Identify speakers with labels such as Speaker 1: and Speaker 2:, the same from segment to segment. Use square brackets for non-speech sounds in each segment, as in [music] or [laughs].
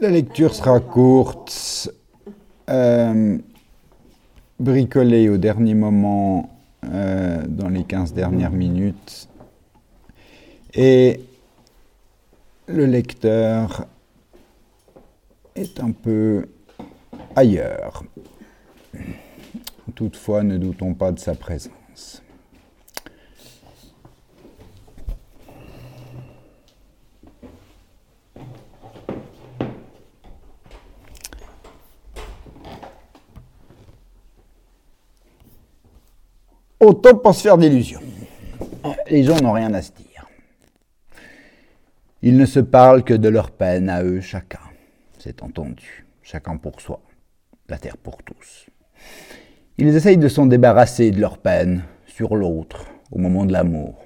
Speaker 1: La lecture sera courte, euh, bricolée au dernier moment euh, dans les 15 dernières minutes. Et le lecteur est un peu ailleurs. Toutefois, ne doutons pas de sa présence. Autant se faire d'illusions. Les gens n'ont rien à se dire. Ils ne se parlent que de leur peine à eux chacun. C'est entendu. Chacun pour soi. La terre pour tous. Ils essayent de s'en débarrasser de leur peine sur l'autre au moment de l'amour.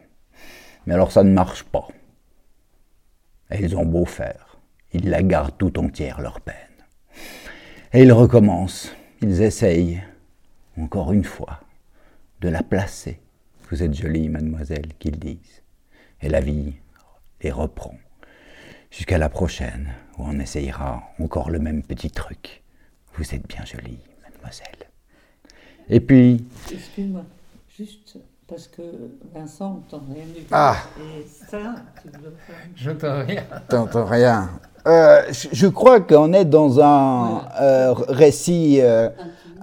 Speaker 1: Mais alors ça ne marche pas. Et ils ont beau faire. Ils la gardent tout entière, leur peine. Et ils recommencent. Ils essayent, encore une fois, de la placer. Vous êtes jolie, mademoiselle, qu'ils disent. Et la vie les reprend. Jusqu'à la prochaine, où on essayera encore le même petit truc. Vous êtes bien jolie, mademoiselle. Et puis.
Speaker 2: Excuse-moi, juste parce que Vincent n'entend rien du tout.
Speaker 1: Ah
Speaker 2: Et ça, tu dois faire.
Speaker 3: J'entends rien.
Speaker 1: T'entends rien. Euh, je, je crois qu'on est dans un euh, récit euh,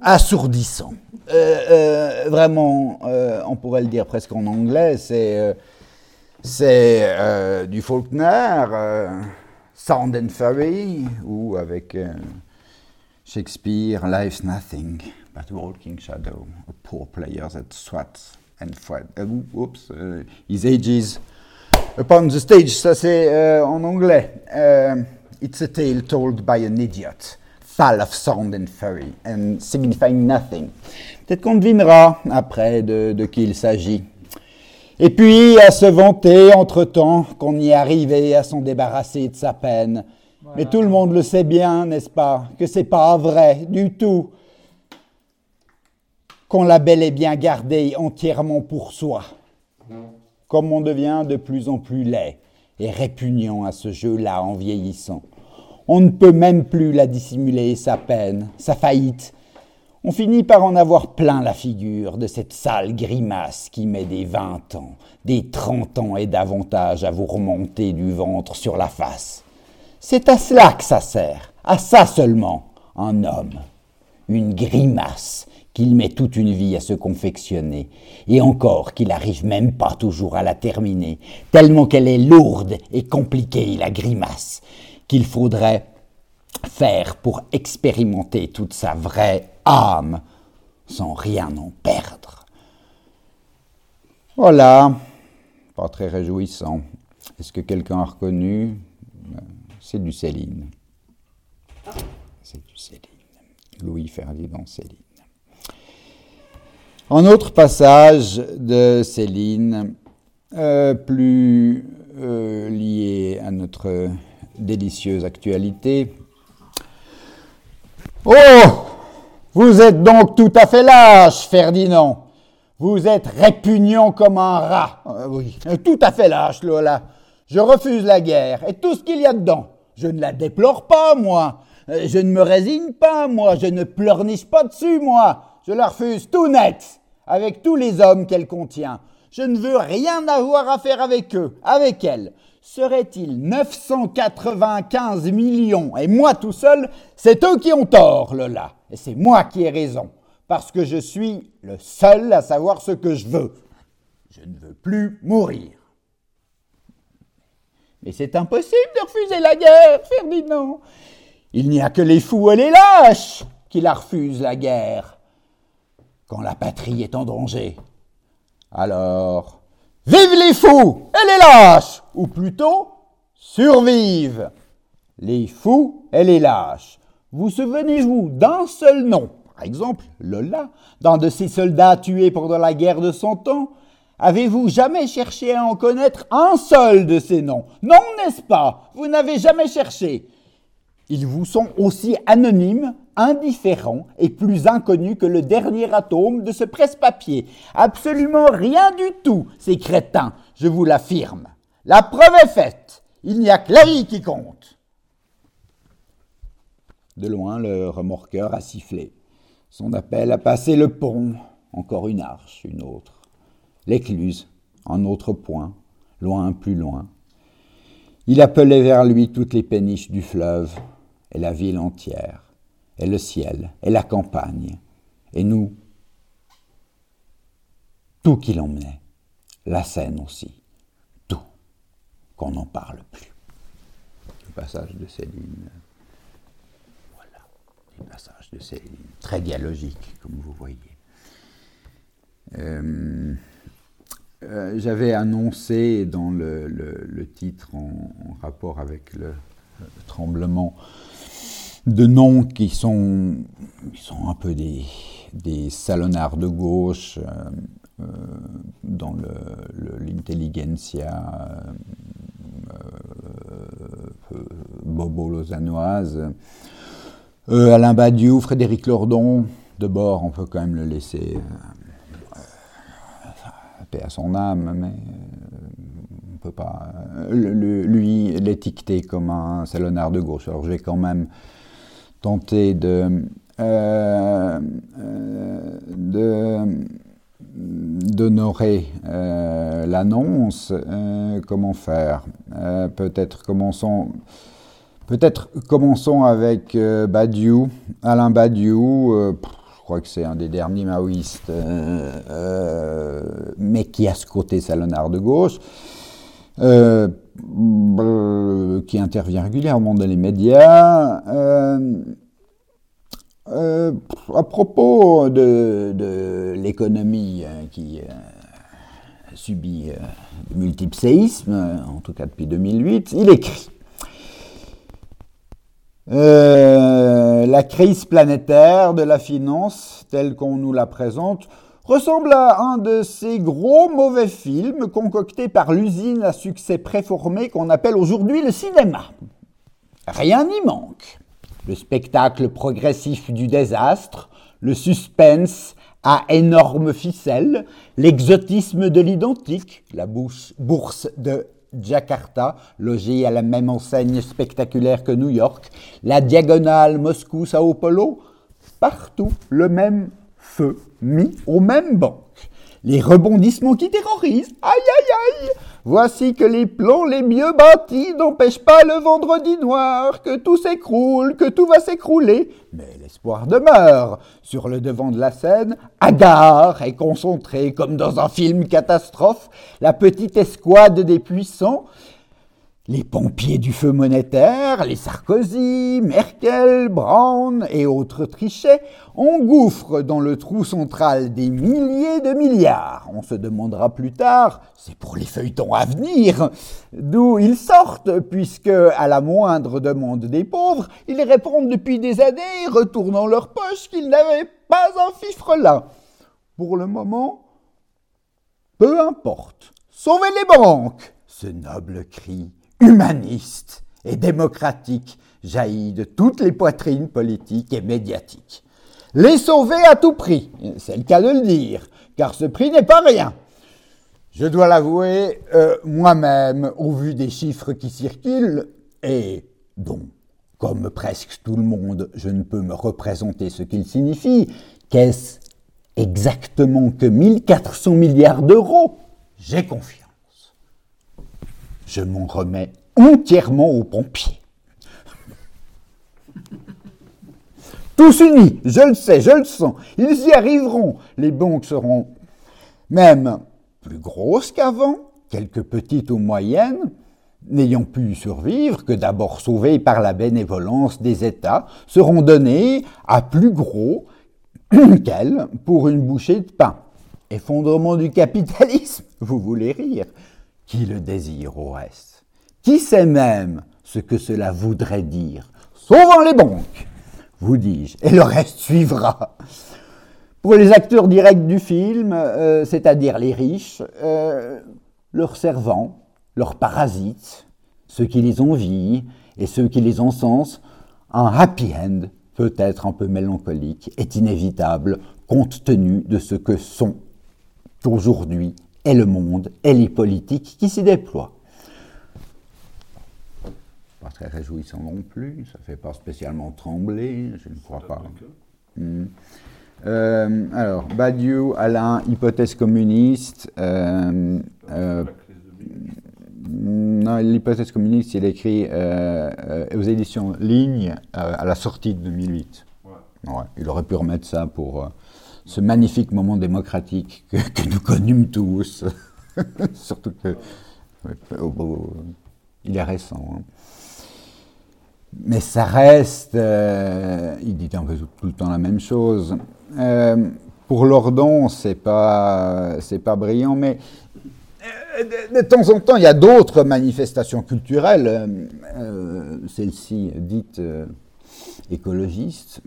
Speaker 1: assourdissant. Euh, euh, vraiment, euh, on pourrait le dire presque en anglais, c'est du Faulkner, Sound and Fury, ou avec Shakespeare, Life's nothing but walking shadow, a poor player that swats and fret. Oops, his ages upon the stage, ça c'est en anglais. It's a tale told by an idiot, of sound and fury, and signifying nothing. Peut-être qu'on devinera après de, de qui il s'agit. Et puis à se vanter entre-temps qu'on y est arrivé à s'en débarrasser de sa peine. Mais tout le monde le sait bien, n'est-ce pas, que c'est pas vrai du tout, qu'on l'a bel et bien gardé entièrement pour soi. Comme on devient de plus en plus laid et répugnant à ce jeu-là en vieillissant. On ne peut même plus la dissimuler, sa peine, sa faillite. On finit par en avoir plein la figure de cette sale grimace qui met des 20 ans, des 30 ans et davantage à vous remonter du ventre sur la face. C'est à cela que ça sert, à ça seulement, un homme. Une grimace qu'il met toute une vie à se confectionner, et encore qu'il n'arrive même pas toujours à la terminer, tellement qu'elle est lourde et compliquée, la grimace, qu'il faudrait faire pour expérimenter toute sa vraie âme, sans rien en perdre. Voilà, pas très réjouissant. Est-ce que quelqu'un a reconnu? C'est du Céline. C'est du Céline. Louis-Ferdinand Céline. Un autre passage de Céline, euh, plus euh, lié à notre délicieuse actualité. Oh Vous êtes donc tout à fait lâche, Ferdinand. Vous êtes répugnant comme un rat. Euh, oui, tout à fait lâche, Lola. Je refuse la guerre et tout ce qu'il y a dedans. Je ne la déplore pas, moi. Euh, Je ne me résigne pas, moi. Je ne pleurniche pas dessus, moi. Je la refuse tout net, avec tous les hommes qu'elle contient. Je ne veux rien avoir à faire avec eux, avec elle. Serait-il 995 millions? Et moi tout seul, c'est eux qui ont tort, Lola. Et c'est moi qui ai raison, parce que je suis le seul à savoir ce que je veux. Je ne veux plus mourir. Mais c'est impossible de refuser la guerre, Ferdinand. Il n'y a que les fous et les lâches qui la refusent, la guerre, quand la patrie est en danger. Alors, vive les fous et les lâches, ou plutôt, survivent les fous et les lâches. Vous souvenez-vous d'un seul nom, par exemple Lola, d'un de ces soldats tués pendant la guerre de Cent Ans? Avez-vous jamais cherché à en connaître un seul de ces noms? Non, n'est-ce pas? Vous n'avez jamais cherché. Ils vous sont aussi anonymes, indifférents et plus inconnus que le dernier atome de ce presse-papier. Absolument rien du tout, ces crétins, je vous l'affirme. La preuve est faite. Il n'y a que la vie qui compte. De loin, le remorqueur a sifflé. Son appel a passé le pont. Encore une arche, une autre. L'écluse, un autre point, loin, plus loin. Il appelait vers lui toutes les péniches du fleuve, et la ville entière, et le ciel, et la campagne, et nous, tout qu'il emmenait, la scène aussi, tout, qu'on n'en parle plus. Le passage de Céline, voilà, le passage de Céline, très dialogique, comme vous voyez. Euh, euh, j'avais annoncé dans le, titre en, rapport avec le, tremblement de noms qui sont, un peu des, des salonnards de gauche euh, euh, dans l'intelligentsia bobo lausannoise. Alain Badiou, Frédéric Lordon, de bord, on peut quand même le laisser paix à son âme, mais euh, on ne peut pas euh, lui l'étiqueter comme un salonnard de gauche. Alors je vais quand même tenter de, euh, d'honorer l'annonce. comment faire? Peut-être commençons. Peut-être commençons avec Badiou, Alain Badiou crois que c'est un des derniers maoïstes, euh, euh, mais qui a ce côté salonnard de gauche, euh, qui intervient régulièrement dans les médias. à propos de, l'économie qui subit de multiples séismes, en tout cas depuis 2008, il écrit euh, la crise planétaire de la finance, telle qu'on nous la présente, ressemble à un de ces gros mauvais films concoctés par l'usine à succès préformé qu'on appelle aujourd'hui le cinéma. Rien n'y manque. Le spectacle progressif du désastre, le suspense à énormes ficelles, l'exotisme de l'identique, la bourse de Jakarta, logé à la même enseigne spectaculaire que New York, la diagonale Moscou-Sao Paulo, partout le même feu mis au même banc les rebondissements qui terrorisent. Aïe aïe aïe Voici que les plans les mieux bâtis n'empêchent pas le vendredi noir, que tout s'écroule, que tout va s'écrouler. Mais l'espoir demeure. Sur le devant de la scène, hagard et concentré comme dans un film catastrophe, la petite escouade des puissants les pompiers du feu monétaire, les Sarkozy, Merkel, Brown et autres trichets engouffrent dans le trou central des milliers de milliards. On se demandera plus tard, c'est pour les feuilletons à venir, d'où ils sortent, puisque, à la moindre demande des pauvres, ils répondent depuis des années, retournant leur poche, qu'ils n'avaient pas un fifre là. Pour le moment, peu importe. Sauvez les banques Ce noble cri humaniste et démocratique jaillit de toutes les poitrines politiques et médiatiques. Les sauver à tout prix, c'est le cas de le dire, car ce prix n'est pas rien. Je dois l'avouer, euh, moi-même, au vu des chiffres qui circulent, et dont, comme presque tout le monde, je ne peux me représenter ce qu'ils signifient, qu'est-ce exactement que 1400 milliards d'euros? J'ai confiance je m'en remets entièrement aux pompiers. [laughs] Tous unis, je le sais, je le sens, ils y arriveront. Les banques seront même plus grosses qu'avant, quelques petites ou moyennes, n'ayant pu survivre que d'abord sauvées par la bénévolence des États, seront données à plus gros [coughs] qu'elles pour une bouchée de pain. Effondrement du capitalisme, [laughs] vous voulez rire qui le désire au reste Qui sait même ce que cela voudrait dire? Sauvant les banques, vous dis-je, et le reste suivra. Pour les acteurs directs du film, euh, c'est-à-dire les riches, euh, leurs servants, leurs parasites, ceux qui les envient et ceux qui les encensent, un happy end, peut-être un peu mélancolique, est inévitable compte tenu de ce que sont aujourd'hui et le monde et les politiques qui s'y déploient. pas très réjouissant non plus, ça ne fait pas spécialement trembler, je ne crois pas. Hmm. Euh, alors, Badiou, Alain, hypothèse communiste. Euh, euh, non, l'hypothèse communiste, il écrit aux éditions Ligne à la sortie de 2008. Ouais. il aurait pu remettre ça pour ce magnifique moment démocratique que, nous connûmes tous. [laughs] Surtout que. il est récent. Hein. Mais ça reste. il dit un peu tout le temps la même chose. Euh, pour Lordon, c'est pas, c'est pas brillant, mais euh, de, temps en temps, il y a d'autres manifestations culturelles, euh, celle-ci dite écologiste.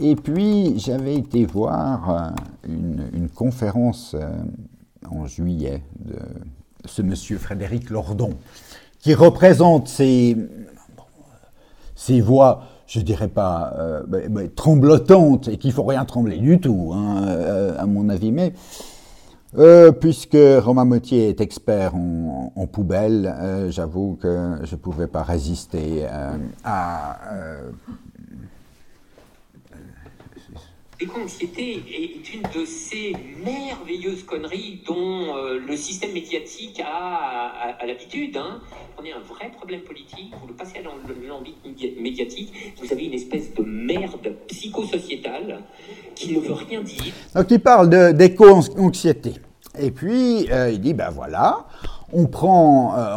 Speaker 1: et puis, j'avais été voir une, une conférence en juillet de ce monsieur Frédéric Lordon, qui représente ces, ces voix je dirais pas euh, tremblotante et qu'il faut rien trembler du tout, hein, euh, à mon avis, mais euh, puisque Romain Mottier est expert en, en poubelle, j'avoue que je ne pouvais pas résister à
Speaker 3: L'éco-anxiété est une de ces merveilleuses conneries dont euh, le système médiatique a, l'habitude. Hein. On est un vrai problème politique, vous le passez dans l'ambit médiatique, vous avez une espèce de merde psychosociétale qui ne veut rien dire.
Speaker 1: Donc il parle d'éco-anxiété. Et puis euh, il dit, ben voilà, on prend, euh,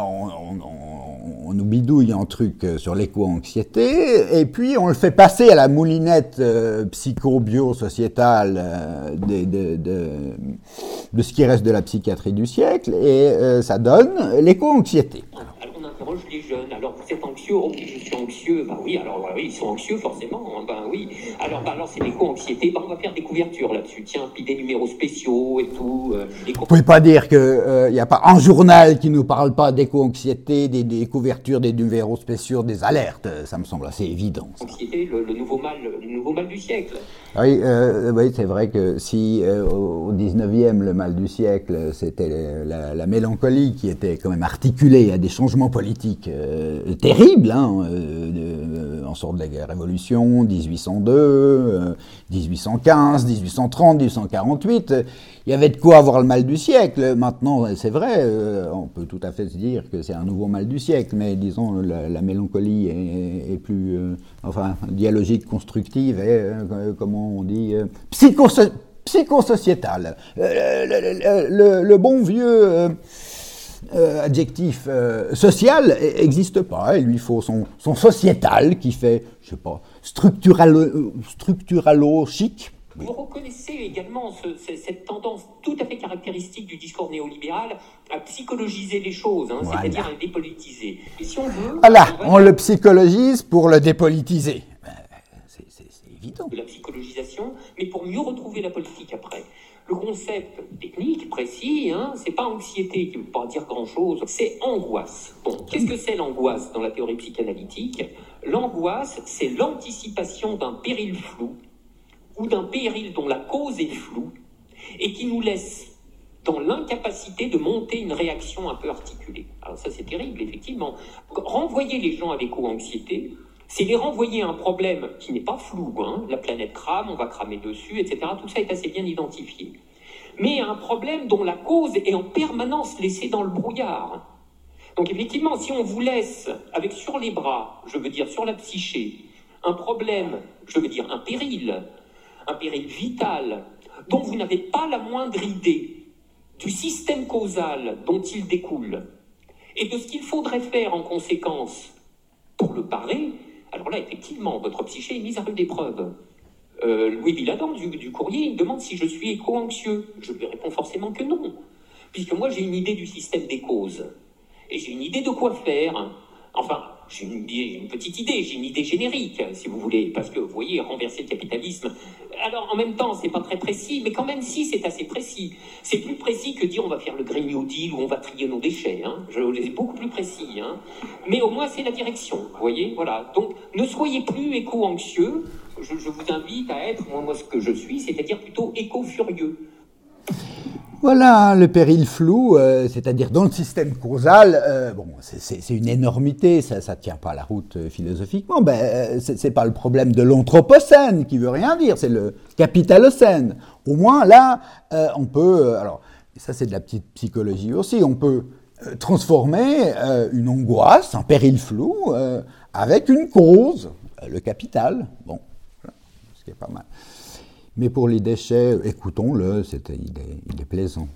Speaker 1: nous bidouille un truc euh, sur l'éco-anxiété, et puis on le fait passer à la moulinette euh, psycho-bio-sociétale de, de, ce qui reste de la psychiatrie du siècle, et ça donne l'éco-anxiété
Speaker 3: interroge les jeunes. Alors, anxieux Oh, je suis anxieux. Ben oui, alors oui, ils sont anxieux forcément. Hein. Ben oui. Alors, alors c'est l'éco-anxiété. Ben, on va faire des couvertures là-dessus. Tiens, puis des numéros spéciaux et tout.
Speaker 1: Euh, vous pouvez pas dire qu'il n'y euh, a pas un journal qui nous parle pas d'éco-anxiété, des, couvertures, des numéros spéciaux, des alertes. Ça me semble assez évident.
Speaker 3: L'anxiété, le, nouveau mal, le nouveau mal du siècle.
Speaker 1: Oui, euh, oui c'est vrai que si au 19e, le mal du siècle, c'était la, la mélancolie qui était quand même articulée à des changements politiques politique euh, terrible, hein, euh, en sorte de la Révolution, 1802, 1815, 1830, 1848. Il y avait de quoi avoir le mal du siècle. Maintenant, c'est vrai, euh, on peut tout à fait se dire que c'est un nouveau mal du siècle, mais disons, la, mélancolie est, plus, enfin, dialogique, constructive et, comment on dit, psychosociétale. Le, le, bon vieux euh, adjectif euh, social n'existe pas. Il lui faut son, son, sociétal qui fait, je sais pas, structuralo, structuralo chic.
Speaker 3: Vous reconnaissez également cette tendance tout à fait caractéristique du discours néolibéral à psychologiser les choses, hein, c'est-à-dire à les dépolitiser. Et si on veut.
Speaker 1: Voilà, on, le psychologise pour le dépolitiser. Ben, c'est évident.
Speaker 3: De la psychologisation, mais pour mieux retrouver la politique après. Le concept technique précis, hein, c'est pas anxiété qui ne veut pas dire grand-chose, c'est angoisse. Bon, qu'est-ce que c'est l'angoisse dans la théorie psychanalytique? L'angoisse, c'est l'anticipation d'un péril flou ou d'un péril dont la cause est floue et qui nous laisse dans l'incapacité de monter une réaction un peu articulée. Alors ça c'est terrible, effectivement. Renvoyer les gens à l'éco-anxiété, c'est les renvoyer à un problème qui n'est pas flou, hein. la planète crame, on va cramer dessus, etc. Tout ça est assez bien identifié. Mais un problème dont la cause est en permanence laissée dans le brouillard. Donc effectivement, si on vous laisse avec sur les bras, je veux dire sur la psyché, un problème, je veux dire un péril, un péril vital, dont vous n'avez pas la moindre idée du système causal dont il découle, et de ce qu'il faudrait faire en conséquence pour le parer, alors là, effectivement, votre psyché est mise à rude épreuve. Euh, Louis Billadan du, du, courrier il demande si je suis éco-anxieux. Je lui réponds forcément que non, puisque moi j'ai une idée du système des causes et j'ai une idée de quoi faire. Enfin, j'ai une, petite idée, j'ai une idée générique, si vous voulez, parce que vous voyez, renverser le capitalisme. Alors, en même temps, c'est pas très précis, mais quand même, si, c'est assez précis. C'est plus précis que dire on va faire le Green New Deal ou on va trier nos déchets. Hein. Je c'est beaucoup plus précis. Hein. Mais au moins, c'est la direction. Vous voyez, voilà. Donc, ne soyez plus éco-anxieux. Je, vous invite à être, moi, moi, ce que je suis, c'est-à-dire plutôt éco-furieux.
Speaker 1: Voilà, le péril flou, euh, c'est-à-dire dans le système causal, euh, bon, c'est une énormité, ça ne tient pas la route euh, philosophiquement, ben, c'est pas le problème de l'anthropocène qui veut rien dire, c'est le capitalocène. Au moins là, on peut, alors ça c'est de la petite psychologie aussi, on peut transformer une angoisse, un péril flou, avec une cause, le capital. Bon, ce qui est pas mal. Mais pour les déchets, écoutons-le, il, est, plaisant.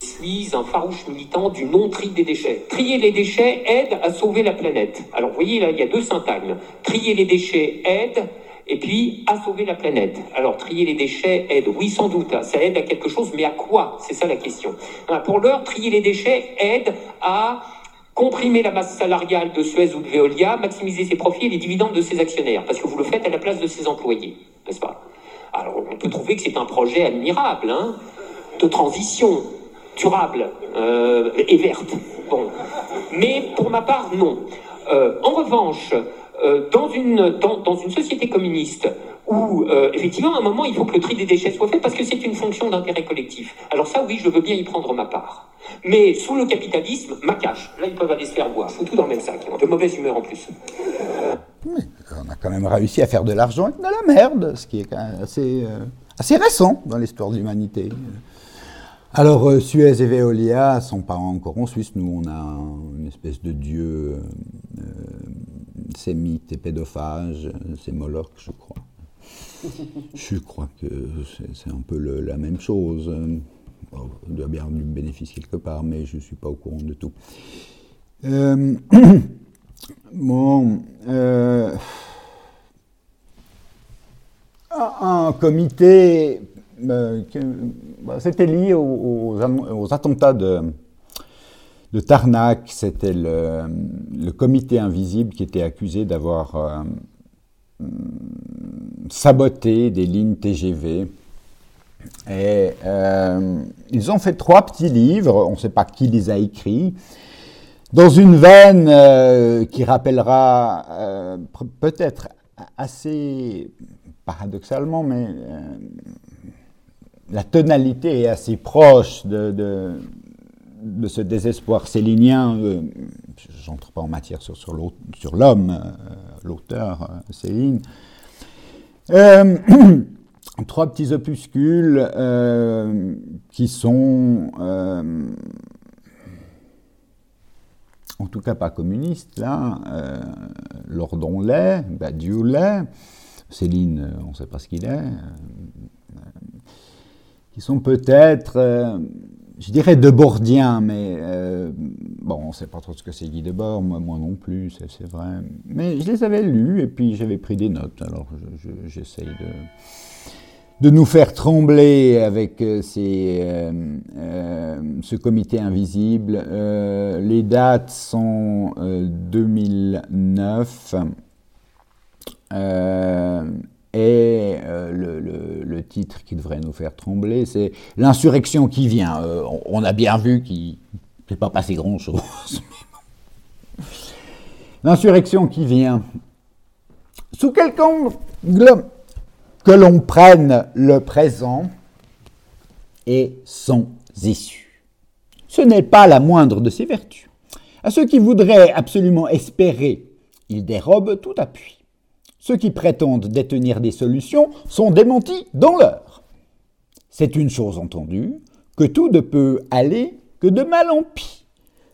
Speaker 3: Je suis un farouche militant du non-tri des déchets. Trier les déchets aide à sauver la planète. Alors vous voyez là, il y a deux syntagmes. Trier les déchets aide et puis à sauver la planète. Alors trier les déchets aide, oui sans doute, ça aide à quelque chose, mais à quoi? C'est ça la question. Pour l'heure, trier les déchets aide à comprimer la masse salariale de Suez ou de Veolia, maximiser ses profits et les dividendes de ses actionnaires, parce que vous le faites à la place de ses employés, n'est-ce pas? Alors on peut trouver que c'est un projet admirable, hein, de transition durable euh, et verte. Bon. Mais pour ma part, non. Euh, en revanche, euh, dans, une, dans, une société communiste où, effectivement, à un moment, il faut que le tri des déchets soit fait parce que c'est une fonction d'intérêt collectif. Alors ça, oui, je veux bien y prendre ma part. Mais sous le capitalisme, ma cache. Là, ils peuvent aller se faire boire. Faut tout dans le même sac. De mauvaise humeur en plus
Speaker 1: a quand même réussi à faire de l'argent avec de la merde, ce qui est quand même assez, euh, assez récent dans l'histoire de l'humanité. Alors, euh, Suez et Veolia sont pas encore en Suisse. Nous, on a une espèce de dieu euh, sémite et pédophage. C'est Moloch, je crois. [laughs] je crois que c'est un peu la même chose. il doit bien du bénéfice quelque part, mais je ne suis pas au courant de tout. [coughs] Bon, un comité, euh, bah, c'était lié aux, attentats de, Tarnac, c'était le, comité invisible qui était accusé d'avoir euh, saboté des lignes TGV. Et ils ont fait trois petits livres, on ne sait pas qui les a écrits, dans une veine euh, qui rappellera euh, peut-être assez paradoxalement, mais euh, la tonalité est assez proche de, ce désespoir célinien. J'entre pas en matière sur, l'homme, l'auteur Céline. [clears throat] trois petits opuscules qui sont en tout cas pas communiste, là, euh, Lordon Badiou l'est, Céline, euh, on ne sait pas ce qu'il est, euh, qui sont peut-être, euh, je dirais Debordiens, mais bon, on ne sait pas trop ce que c'est Guy Debord, moi, moi non plus, c'est vrai. Mais je les avais lus et puis j'avais pris des notes, alors j'essaye de nous faire trembler avec ces, ce comité invisible. les dates sont 2009 et le, titre qui devrait nous faire trembler, c'est L'insurrection qui vient. On, a bien vu qu'il n'est pas passé grand-chose. [laughs] L'insurrection qui vient. Sous quel angle que l'on prenne le présent et son issue. Ce n'est pas la moindre de ses vertus. À ceux qui voudraient absolument espérer, il dérobe tout appui. Ceux qui prétendent détenir des solutions sont démentis dans l'heure. C'est une chose entendue, que tout ne peut aller que de mal en pis.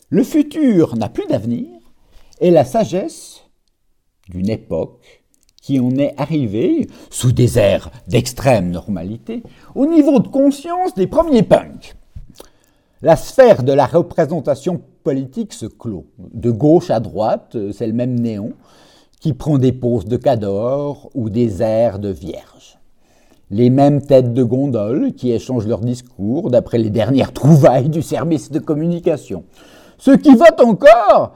Speaker 1: Le futur n'a plus d'avenir, et la sagesse d'une époque qui en est arrivé, sous des airs d'extrême normalité, au niveau de conscience des premiers punks. La sphère de la représentation politique se clôt. De gauche à droite, c'est le même néon qui prend des poses de cadors ou des airs de vierge. Les mêmes têtes de gondole qui échangent leurs discours d'après les dernières trouvailles du service de communication. Ceux qui votent encore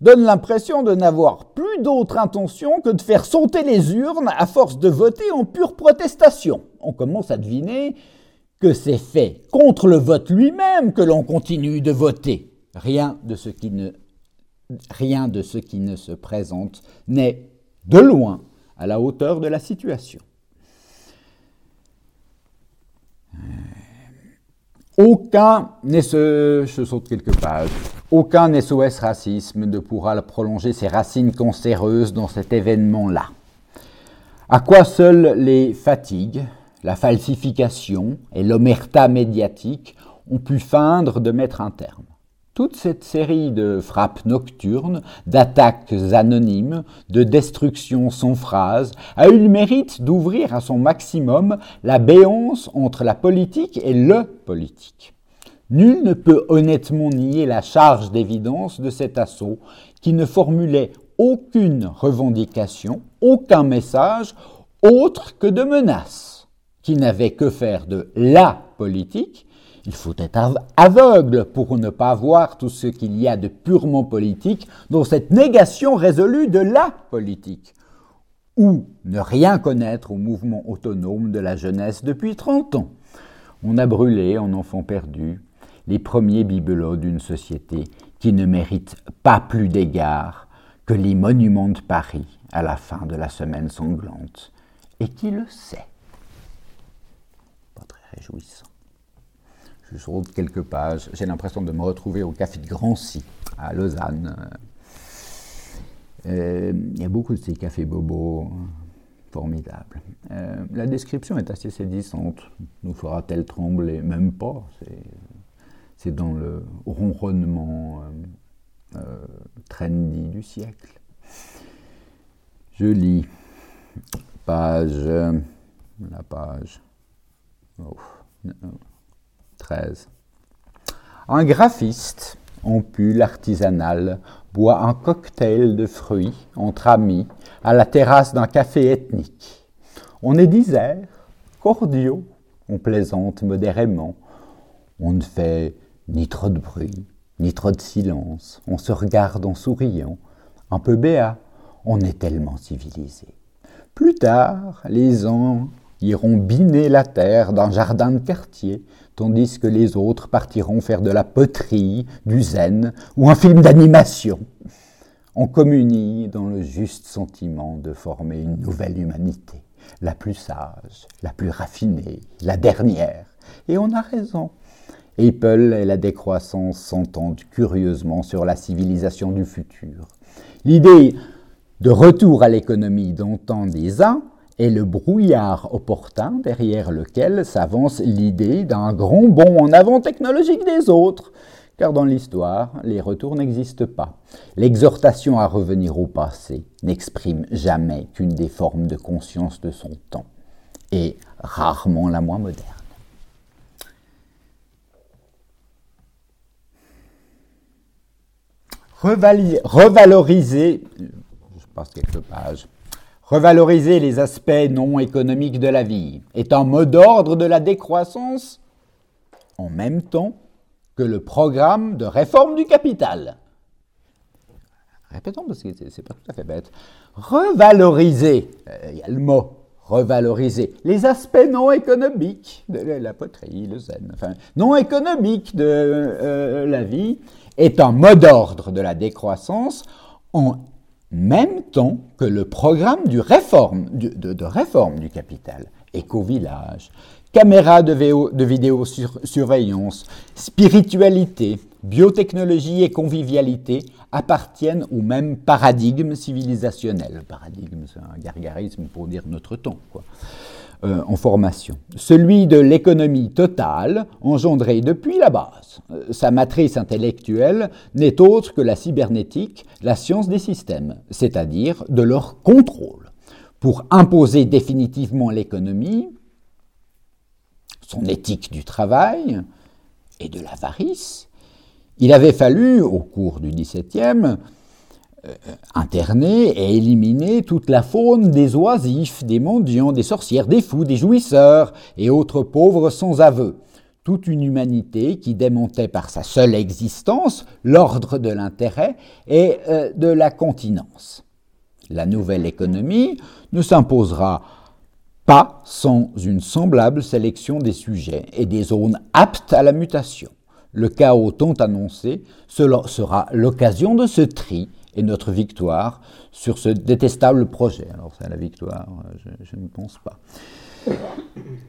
Speaker 1: donne l'impression de n'avoir plus d'autre intention que de faire sauter les urnes à force de voter en pure protestation. On commence à deviner que c'est fait contre le vote lui-même que l'on continue de voter. Rien de ce qui ne, rien de ce qui ne se présente n'est de loin à la hauteur de la situation. Aucun, je saute quelques pages, aucun SOS racisme ne pourra prolonger ses racines cancéreuses dans cet événement-là. À quoi seules les fatigues, la falsification et l'omerta médiatique ont pu feindre de mettre un terme? Toute cette série de frappes nocturnes, d'attaques anonymes, de destructions sans phrase, a eu le mérite d'ouvrir à son maximum la béance entre la politique et le politique. Nul ne peut honnêtement nier la charge d'évidence de cet assaut qui ne formulait aucune revendication, aucun message autre que de menaces, qui n'avait que faire de la politique il faut être aveugle pour ne pas voir tout ce qu'il y a de purement politique dans cette négation résolue de la politique, ou ne rien connaître au mouvement autonome de la jeunesse depuis 30 ans. On a brûlé en enfants perdus les premiers bibelots d'une société qui ne mérite pas plus d'égard que les monuments de Paris à la fin de la semaine sanglante, et qui le sait? Pas très réjouissant je saute quelques pages. J'ai l'impression de me retrouver au café de Grancy, à Lausanne. Euh, il y a beaucoup de ces cafés bobos formidables. Euh, la description est assez saisissante. Nous fera-t-elle trembler? Même pas. C'est dans le ronronnement euh, trendy du siècle. Je lis. Page. la page. Oh, un graphiste, en pull artisanal, boit un cocktail de fruits entre amis à la terrasse d'un café ethnique. On est disert, cordiaux, on plaisante modérément, on ne fait ni trop de bruit, ni trop de silence, on se regarde en souriant, un peu béat, on est tellement civilisé. Plus tard, les ans iront biner la terre d'un jardin de quartier, tandis que les autres partiront faire de la poterie, du zen ou un film d'animation. On communie dans le juste sentiment de former une nouvelle humanité, la plus sage, la plus raffinée, la dernière. Et on a raison. Apple et la décroissance s'entendent curieusement sur la civilisation du futur. L'idée de retour à l'économie d'antan des uns est le brouillard opportun derrière lequel s'avance l'idée d'un grand bond en avant technologique des autres, car dans l'histoire, les retours n'existent pas. L'exhortation à revenir au passé n'exprime jamais qu'une des formes de conscience de son temps, et rarement la moins moderne. Revaloriser, je passe quelques pages, Revaloriser les aspects non économiques de la vie est un mot d'ordre de la décroissance en même temps que le programme de réforme du capital. Répétons parce que c'est pas tout à fait bête. Revaloriser, euh, il y a le mot revaloriser les aspects non économiques de la poterie, le zen, enfin non économiques de euh, la vie est un mot d'ordre de la décroissance en même temps que le programme de, réforme du capital, éco-village, caméra de, de vidéosurveillance, spiritualité, biotechnologie et convivialité appartiennent au même paradigme civilisationnel. paradigme, c'est un gargarisme pour dire notre temps. Quoi. Euh, en formation. Celui de l'économie totale, engendrée depuis la base. Euh, sa matrice intellectuelle n'est autre que la cybernétique, la science des systèmes, c'est-à-dire de leur contrôle. Pour imposer définitivement l'économie, son éthique du travail et de l'avarice, il avait fallu, au cours du XVIIe, interner et éliminer toute la faune des oisifs, des mendiants, des sorcières, des fous, des jouisseurs et autres pauvres sans aveu. Toute une humanité qui démontait par sa seule existence l'ordre de l'intérêt et euh, de la continence. La nouvelle économie ne s'imposera pas sans une semblable sélection des sujets et des zones aptes à la mutation. Le chaos tant annoncé sera l'occasion de ce tri et notre victoire sur ce détestable projet. Alors c'est la victoire, je, je ne pense pas.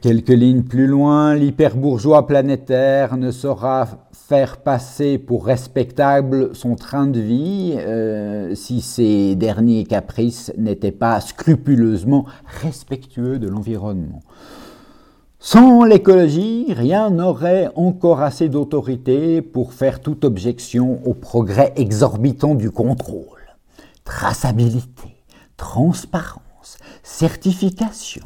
Speaker 1: Quelques lignes plus loin, l'hyperbourgeois planétaire ne saura faire passer pour respectable son train de vie euh, si ses derniers caprices n'étaient pas scrupuleusement respectueux de l'environnement. Sans l'écologie, rien n'aurait encore assez d'autorité pour faire toute objection au progrès exorbitant du contrôle. Traçabilité, transparence, certification,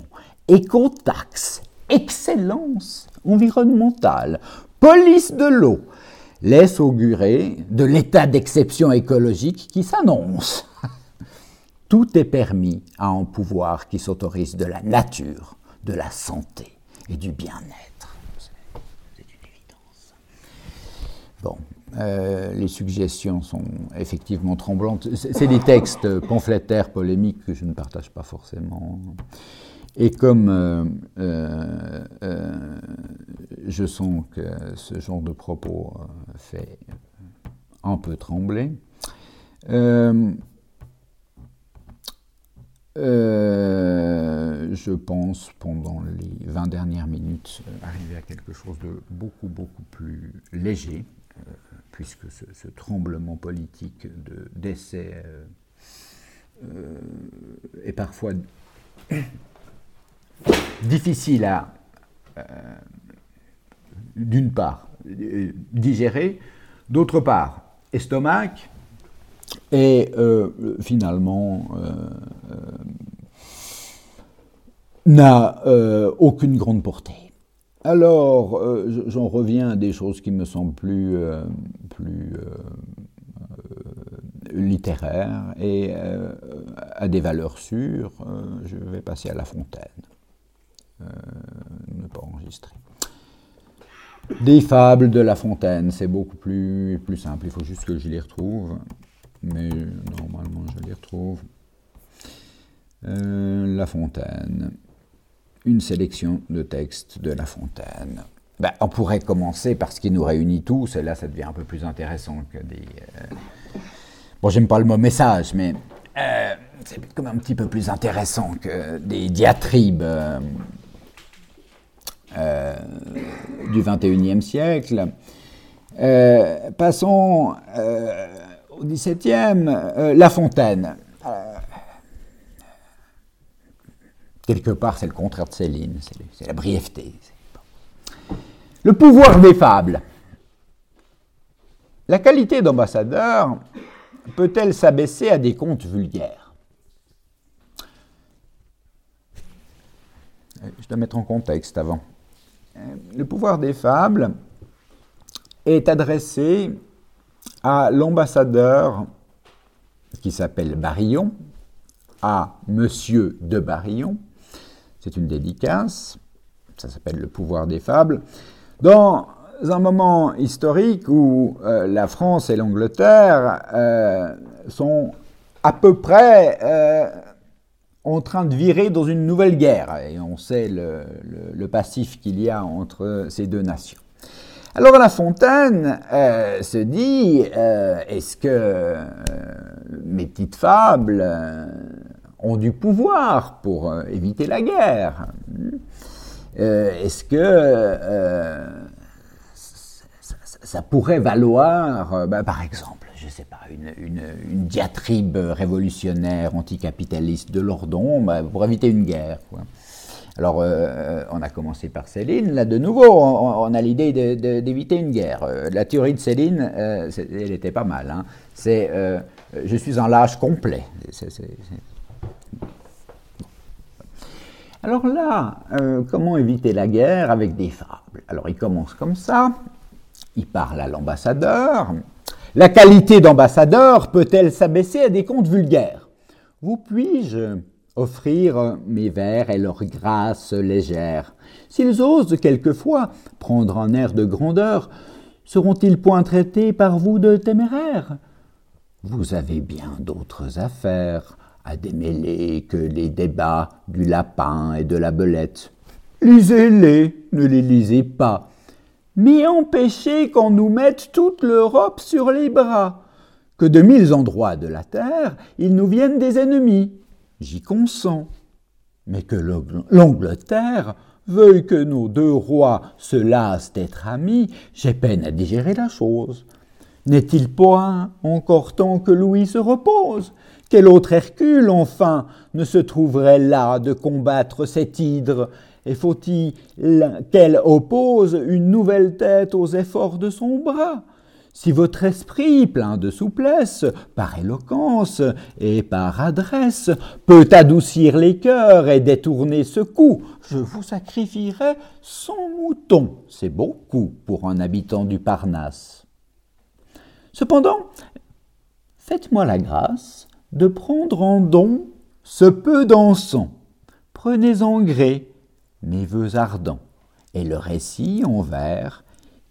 Speaker 1: écotaxe, excellence environnementale, police de l'eau, laisse augurer de l'état d'exception écologique qui s'annonce. [laughs] Tout est permis à un pouvoir qui s'autorise de la nature, de la santé et du bien-être. C'est une évidence. Bon, euh, les suggestions sont effectivement tremblantes. C'est des textes pamphlétaires, polémiques que je ne partage pas forcément. Et comme euh, euh, je sens que ce genre de propos fait un peu trembler, je pense pendant les 20 dernières minutes arriver à quelque chose de beaucoup beaucoup plus léger, puisque ce, tremblement politique de décès est parfois [coughs] difficile à, euh, d'une part, digérer, d'autre part, estomac, et euh, finalement euh, n'a aucune grande portée. Alors, j'en reviens à des choses qui me semblent plus, plus littéraires et à des valeurs sûres. je vais passer à La Fontaine. Euh, ne pas enregistrer. Des fables de La Fontaine, c'est beaucoup plus, plus simple, il faut juste que je les retrouve, mais normalement je les retrouve. Euh, la Fontaine, une sélection de textes de La Fontaine. Ben, on pourrait commencer par ce qui nous réunit tous, et là ça devient un peu plus intéressant que des... Euh, bon, j'aime pas le mot message, mais c'est comme un petit peu plus intéressant que des diatribes euh, du XXIe siècle. Euh, passons euh, au XVIIe, La Fontaine. quelque part, c'est le contraire de Céline, c'est la brièveté. Le pouvoir des fables. La qualité d'ambassadeur peut-elle s'abaisser à des contes vulgaires? Je dois mettre en contexte avant le pouvoir des fables est adressé à l'ambassadeur qui s'appelle Barillon, à Monsieur de Barillon. C'est une dédicace, ça s'appelle le pouvoir des fables. Dans un moment historique où euh, la France et l'Angleterre euh, sont à peu près euh, en train de virer dans une nouvelle guerre. Et on sait le, passif qu'il y a entre ces deux nations. Alors La Fontaine euh, se dit, euh, est-ce que euh, mes petites fables ont du pouvoir pour éviter la guerre? Est-ce que ça, pourrait valoir, ben, par exemple, je sais pas, une, diatribe révolutionnaire anticapitaliste de Lordon bah, pour éviter une guerre. Alors, euh, on a commencé par Céline. Là, de nouveau, on, a l'idée d'éviter une guerre. Euh, la théorie de Céline, euh, elle était pas mal. Hein. C'est je suis en lâche complet. Alors là, comment éviter la guerre avec des fables? Alors, il commence comme ça. Il parle à l'ambassadeur. La qualité d'ambassadeur peut-elle s'abaisser à des contes vulgaires? Vous puis-je offrir mes vers et leur grâce légère S'ils osent quelquefois prendre un air de grandeur, seront-ils point traités par vous de téméraires? Vous avez bien d'autres affaires à démêler que les débats du lapin et de la belette. Lisez-les, ne les lisez pas mais empêchez qu'on nous mette toute l'Europe sur les bras, que de mille endroits de la terre il nous vienne des ennemis. J'y consens. mais que l'Angleterre veuille que nos deux rois se lassent d'être amis, j'ai peine à digérer la chose. N'est-il point encore temps que Louis se repose? Quel autre Hercule, enfin, ne se trouverait là de combattre cette hydre? Et faut-il qu'elle oppose une nouvelle tête aux efforts de son bras? Si votre esprit, plein de souplesse, par éloquence et par adresse, peut adoucir les cœurs et détourner ce coup, je vous sacrifierai cent moutons. C'est beaucoup pour un habitant du Parnasse. Cependant, faites-moi la grâce de prendre en don ce peu d'encens. Prenez en gré mes vœux ardents et le récit en vers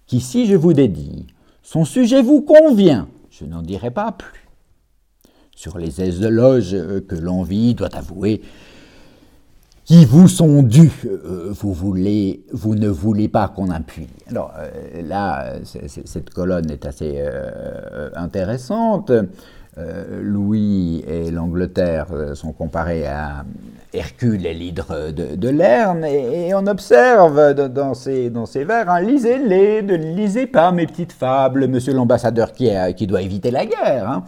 Speaker 1: qu'ici je vous dédie son sujet vous convient, je n'en dirai pas plus. Sur les aises de loge euh, que l'envie doit avouer, qui vous sont dus, euh, vous, ne voulez pas qu'on appuie. Alors euh, là, cette colonne est assez intéressante. Louis et l'Angleterre sont comparés à Hercule et l'hydre de, Lerne, et, on observe dans ces, dans vers, lisez-les, ne lisez pas mes petites fables, monsieur l'ambassadeur qui, qui doit éviter la guerre. Hein.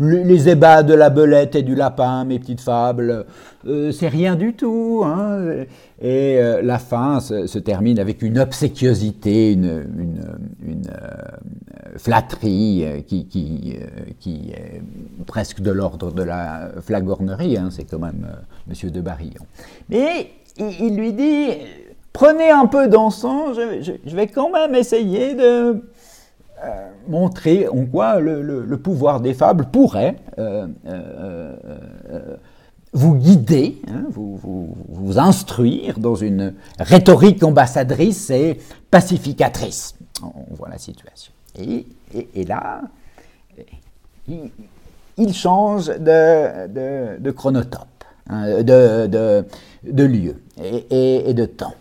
Speaker 1: Les, ébats de la belette et du lapin, mes petites fables, euh, c'est rien du tout. Hein. Et euh, la fin se, termine avec une obséquiosité, une, euh, flatterie qui, est presque de l'ordre de la flagornerie. Hein. c'est quand même Monsieur de Barillon. Mais il, lui dit prenez un peu d'encens, je, vais quand même essayer de euh, montrer en quoi le, pouvoir des fables pourrait euh, euh, vous guider, hein, vous, instruire dans une rhétorique ambassadrice et pacificatrice. On voit la situation. Et, là, il, change de, chronotope, hein, de, lieu et de temps.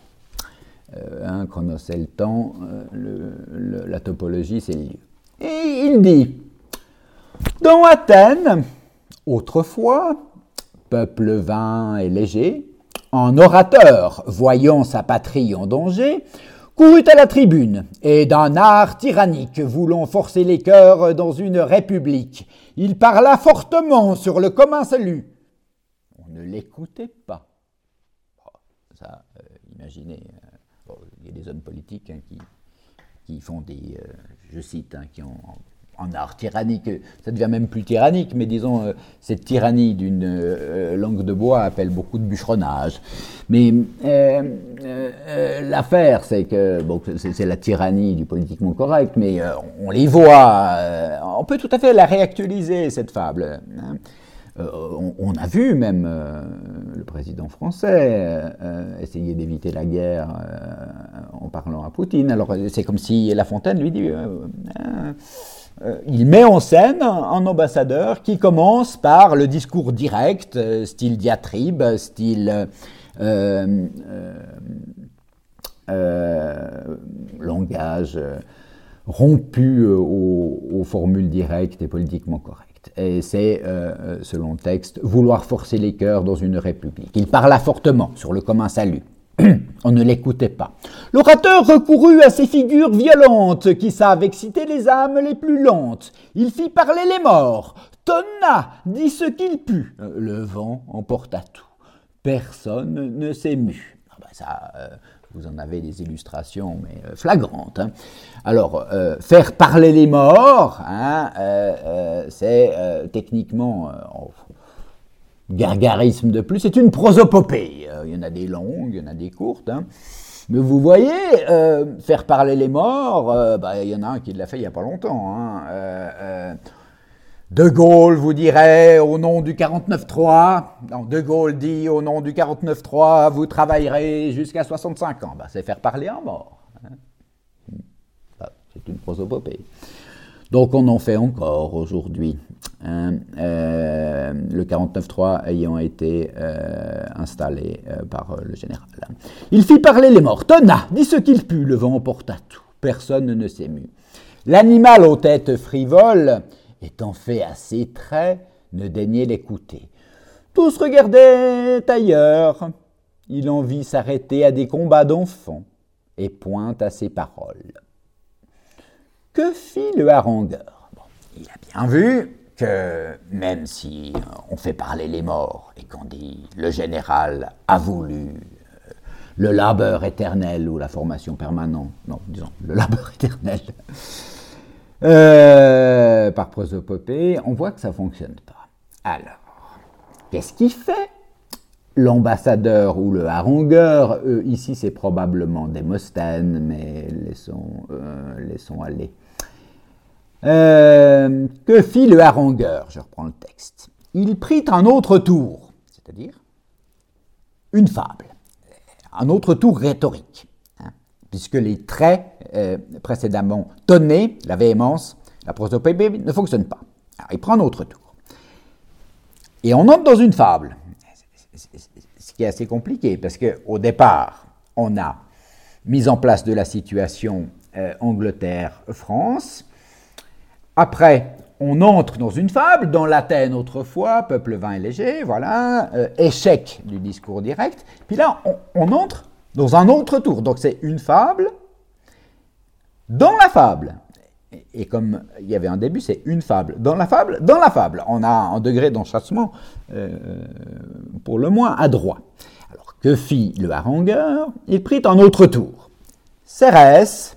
Speaker 1: Euh, un chronos c'est le temps, euh, la topologie c'est le lieu. Et il dit, dans Athènes, autrefois, peuple vain et léger, un orateur, voyant sa patrie en danger, courut à la tribune, et d'un art tyrannique, voulant forcer les cœurs dans une république, il parla fortement sur le commun salut. On ne l'écoutait pas. ça, euh, imaginez, il y a des hommes politiques hein, qui, qui, font des, euh, je cite, hein, qui ont en art tyrannique, ça devient même plus tyrannique, mais disons, euh, cette tyrannie d'une euh, langue de bois appelle beaucoup de bûcheronnage. Mais l'affaire, c'est que, bon, c'est la tyrannie du politiquement correct, mais on les voit, on peut tout à fait la réactualiser, cette fable. Hein. Euh, on, a vu même euh, le président français euh, essayer d'éviter la guerre en parlant à Poutine. Alors c'est comme si La Fontaine lui dit il met en scène un ambassadeur qui commence par le discours direct, style diatribe, style langage rompu aux, formules directes et politiquement correctes et c'est, euh, euh, selon le texte, vouloir forcer les cœurs dans une république. Il parla fortement sur le commun salut. [clears throat] On ne l'écoutait pas. L'orateur recourut à ces figures violentes qui savent exciter les âmes les plus lentes. Il fit parler les morts, tonna, dit ce qu'il put. Euh, le vent emporta tout. Personne ne s'émut. Ah ben ça, vous en avez des illustrations, mais euh, flagrantes. Hein. Alors, euh, faire parler les morts, hein, euh, c'est techniquement gargarisme de plus, c'est une prosopopée. il y en a des longues, il y en a des courtes. Hein. Mais vous voyez, faire parler les morts, bah, il y en a un qui l'a fait il n'y a pas longtemps. De Gaulle vous dirait au nom du 49-3, De Gaulle dit au nom du 49-3, vous travaillerez jusqu'à 65 ans. Bah, c'est faire parler un mort. Hein. Bah, c'est une prosopopée. Donc on en fait encore aujourd'hui. Hein. Euh, le 49-3 ayant été euh, installé euh, par le général. Il fit parler les morts. Tonna, dit ce qu'il put, le vent emporta tout. Personne ne s'émut. L'animal aux têtes frivoles étant fait à ses traits, ne daignait l'écouter. Tous regardaient ailleurs. Il en vit s'arrêter à des combats d'enfants et pointe à ses paroles. Que fit le harangueur? Il a bien vu que même si on fait parler les morts et qu'on dit le général a voulu euh, le labeur éternel ou la formation permanente, non, disons le labeur [laughs] éternel, euh, par prosopopée, on voit que ça ne fonctionne pas. Alors, qu'est-ce qu'il fait? L'ambassadeur ou le harangueur, ici c'est probablement Démosthène, mais laissons, euh, aller. Euh, que fit le harangueur? Je reprends le texte. Il prit un autre tour, c'est-à-dire une fable, un autre tour rhétorique, puisque les traits euh, précédemment donnés, la véhémence, la prosopopée, ne fonctionnent pas. Alors, il prend un autre tour. Et on entre dans une fable, ce qui est assez compliqué, parce qu'au départ, on a mis en place de la situation euh, Angleterre-France, après, on entre dans une fable, dans l'Athènes autrefois, peuple vain et léger, voilà, euh, échec du discours direct. Puis là, on, entre dans un autre tour. Donc c'est une fable dans la fable. Et, comme il y avait un début, c'est une fable dans la fable, dans la fable. On a un degré d'enchâssement euh, pour le moins adroit. Alors que fit le harangueur Il prit un autre tour. Cérès,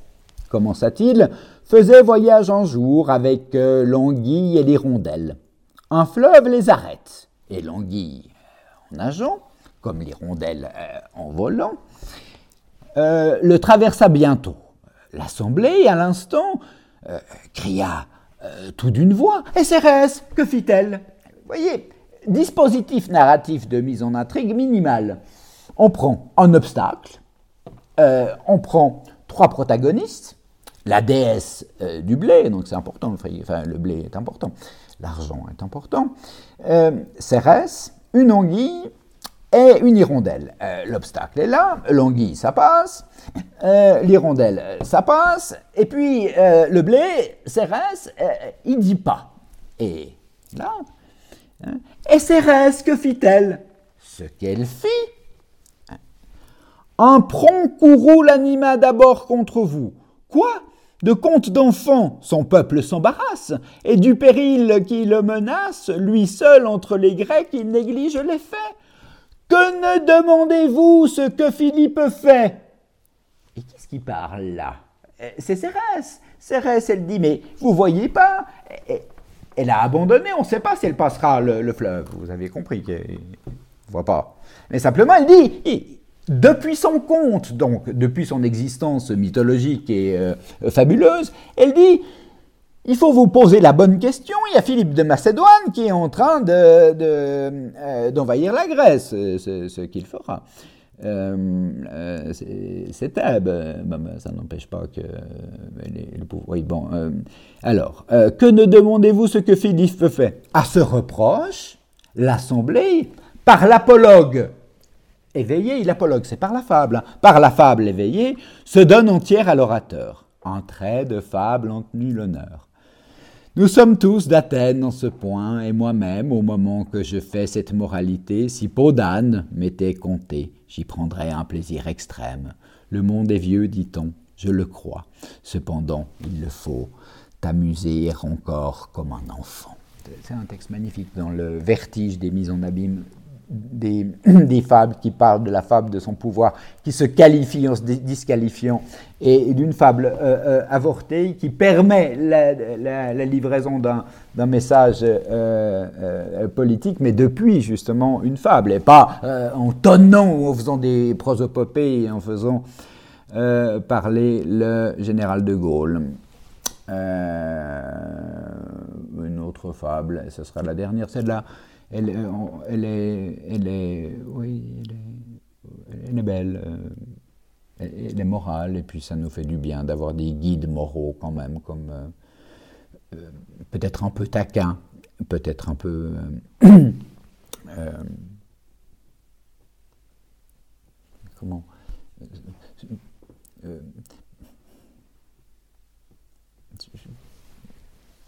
Speaker 1: commença-t-il, faisait voyage en jour avec euh, l'anguille et l'hirondelle. Un fleuve les arrête, et l'anguille en nageant, comme l'hirondelle euh, en volant, euh, le traversa bientôt. L'assemblée, à l'instant, cria tout d'une voix Cérès, que fit-elle? Voyez, dispositif narratif de mise en intrigue minimal. On prend un obstacle, on prend trois protagonistes, la déesse euh, du blé, donc c'est important, le, blé est important, l'argent est important, euh, Cérès, une anguille et une hirondelle. Euh, l'obstacle est là, l'anguille ça passe, l'hirondelle ça passe, et puis le blé, Cérès, il dit pas. Et là, hein, et Cérès, que fit-elle? Ce qu'elle fit. Un prompt courroux l'anima d'abord contre vous. Quoi? De contes d'enfants, son peuple s'embarrasse, et du péril qui le menace, lui seul entre les Grecs, il néglige les faits. Que ne demandez-vous ce que Philippe fait? Et qu'est-ce qui parle là? Eh, C'est Cérès. Cérès, elle dit, mais vous voyez pas? Elle a abandonné, on ne sait pas si elle passera le, fleuve. Vous avez compris qu'elle ne voit pas. Mais simplement, elle dit, depuis son conte, donc depuis son existence mythologique et euh, fabuleuse, elle dit il faut vous poser la bonne question. Il y a Philippe de Macédoine qui est en train euh, d'envahir la Grèce, ce qu'il fera. Euh, c'est Thèbes, ça n'empêche pas que le pouvoir. Oui, bon. alors, que ne demandez-vous ce que Philippe fait? À ce reproche, l'Assemblée, par l'apologue éveillé, l'apologue, c'est par la fable, hein. par la fable éveillée, se donne entière à l'orateur. En trait de fable en tenu l'honneur. Nous sommes tous d'Athènes en ce point, et moi-même, au moment que je fais cette moralité, si peau d'âne m'était comptée, j'y prendrais un plaisir extrême. Le monde est vieux, dit-on, je le crois. Cependant, il le faut t'amuser encore comme un enfant. C'est un texte magnifique dans le vertige des mises en abîme [clears throat] des, fables qui parlent de la fable de son pouvoir, qui se qualifie en se disqualifiant, et, d'une fable euh, euh, avortée qui permet la, livraison d'un message euh, politique, mais depuis justement une fable, et pas en tonnant ou en faisant des prosopopées et en faisant parler le général de Gaulle. une autre fable, ce sera la dernière, celle-là elle, elle, est, elle est, oui, elle est, belle, euh, elle, est morale, et puis ça nous fait du bien d'avoir des guides moraux quand même, comme euh, euh, peut-être un peu taquin, peut-être un peu [coughs] comment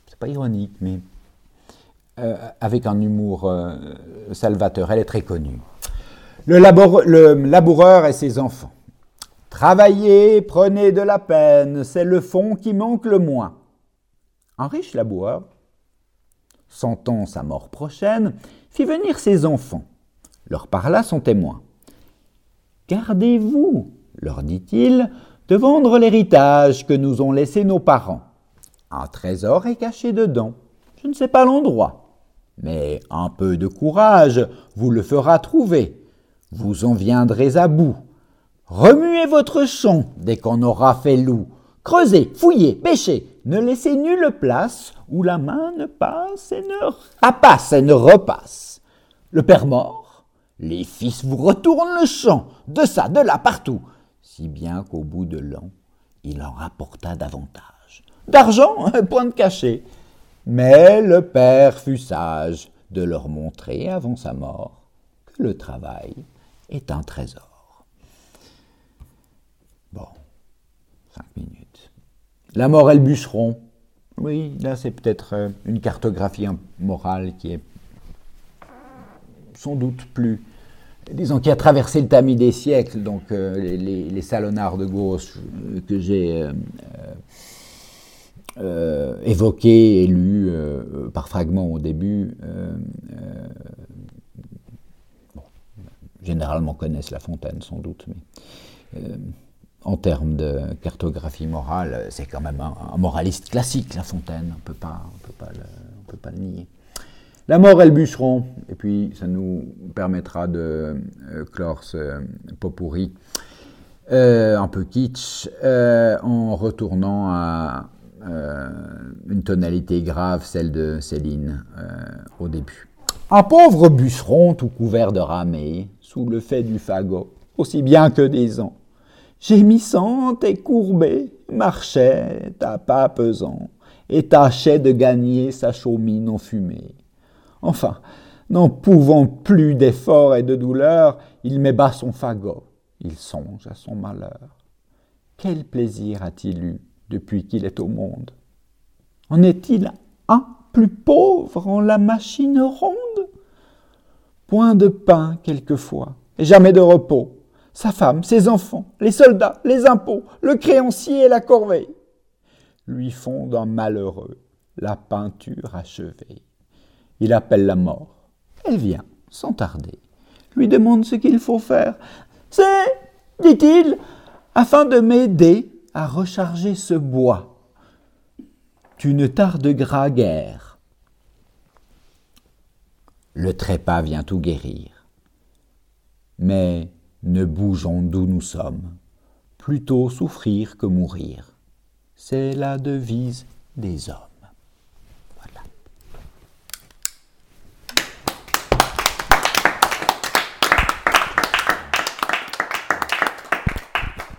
Speaker 1: c'est pas ironique, mais euh, avec un humour euh, salvateur. Elle est très connue. Le, le laboureur et ses enfants. Travaillez, prenez de la peine, c'est le fond qui manque le moins. Un riche laboureur, sentant sa mort prochaine, fit venir ses enfants, leur parla son témoin. Gardez-vous, leur dit-il, de vendre l'héritage que nous ont laissé nos parents. Un trésor est caché dedans. Je ne sais pas l'endroit. Mais un peu de courage vous le fera trouver. Vous en viendrez à bout. Remuez votre champ dès qu'on aura fait loup. Creusez, fouillez, pêchez. Ne laissez nulle place où la main ne passe et ne et ne repasse. Le père mort, les fils vous retournent le champ, de ça, de là, partout, si bien qu'au bout de l'an, il en rapporta davantage. D'argent, [laughs] point de cachet, mais le père fut sage de leur montrer avant sa mort que le travail est un trésor. Bon, cinq minutes. La mort et le bûcheron. Oui, là c'est peut-être euh, une cartographie morale qui est sans doute plus, disons, qui a traversé le tamis des siècles, donc euh, les, salonnards de gauche que j'ai euh, évoqué et lu euh, par fragments au début, euh, généralement connaissent La Fontaine sans doute, mais en termes de cartographie morale, c'est quand même un, moraliste classique, La Fontaine, on ne peut pas le nier. La mort et le bûcheron, et puis ça nous permettra de clore ce pot pourri un peu kitsch en retournant à euh, une tonalité grave, celle de Céline euh, au début. Un pauvre bûcheron tout couvert de ramée, sous le fait du fagot, aussi bien que des ans, gémissante et courbé, marchait à pas pesant, et tâchait de gagner sa chaumine en fumée. Enfin, n'en pouvant plus d'effort et de douleur, il met bas son fagot, il songe à son malheur. Quel plaisir a-t-il eu depuis qu'il est au monde. En est-il un plus pauvre en la machine ronde? Point de pain quelquefois, et jamais de repos. Sa femme, ses enfants, les soldats, les impôts, le créancier et la corvée lui font d'un malheureux la peinture achevée. Il appelle la mort. Elle vient, sans tarder, lui demande ce qu'il faut faire. C'est, dit-il, afin de m'aider à recharger ce bois. Tu ne tarderas guère. Le trépas vient tout guérir. Mais ne bougeons d'où nous sommes, plutôt souffrir que mourir. C'est la devise des hommes.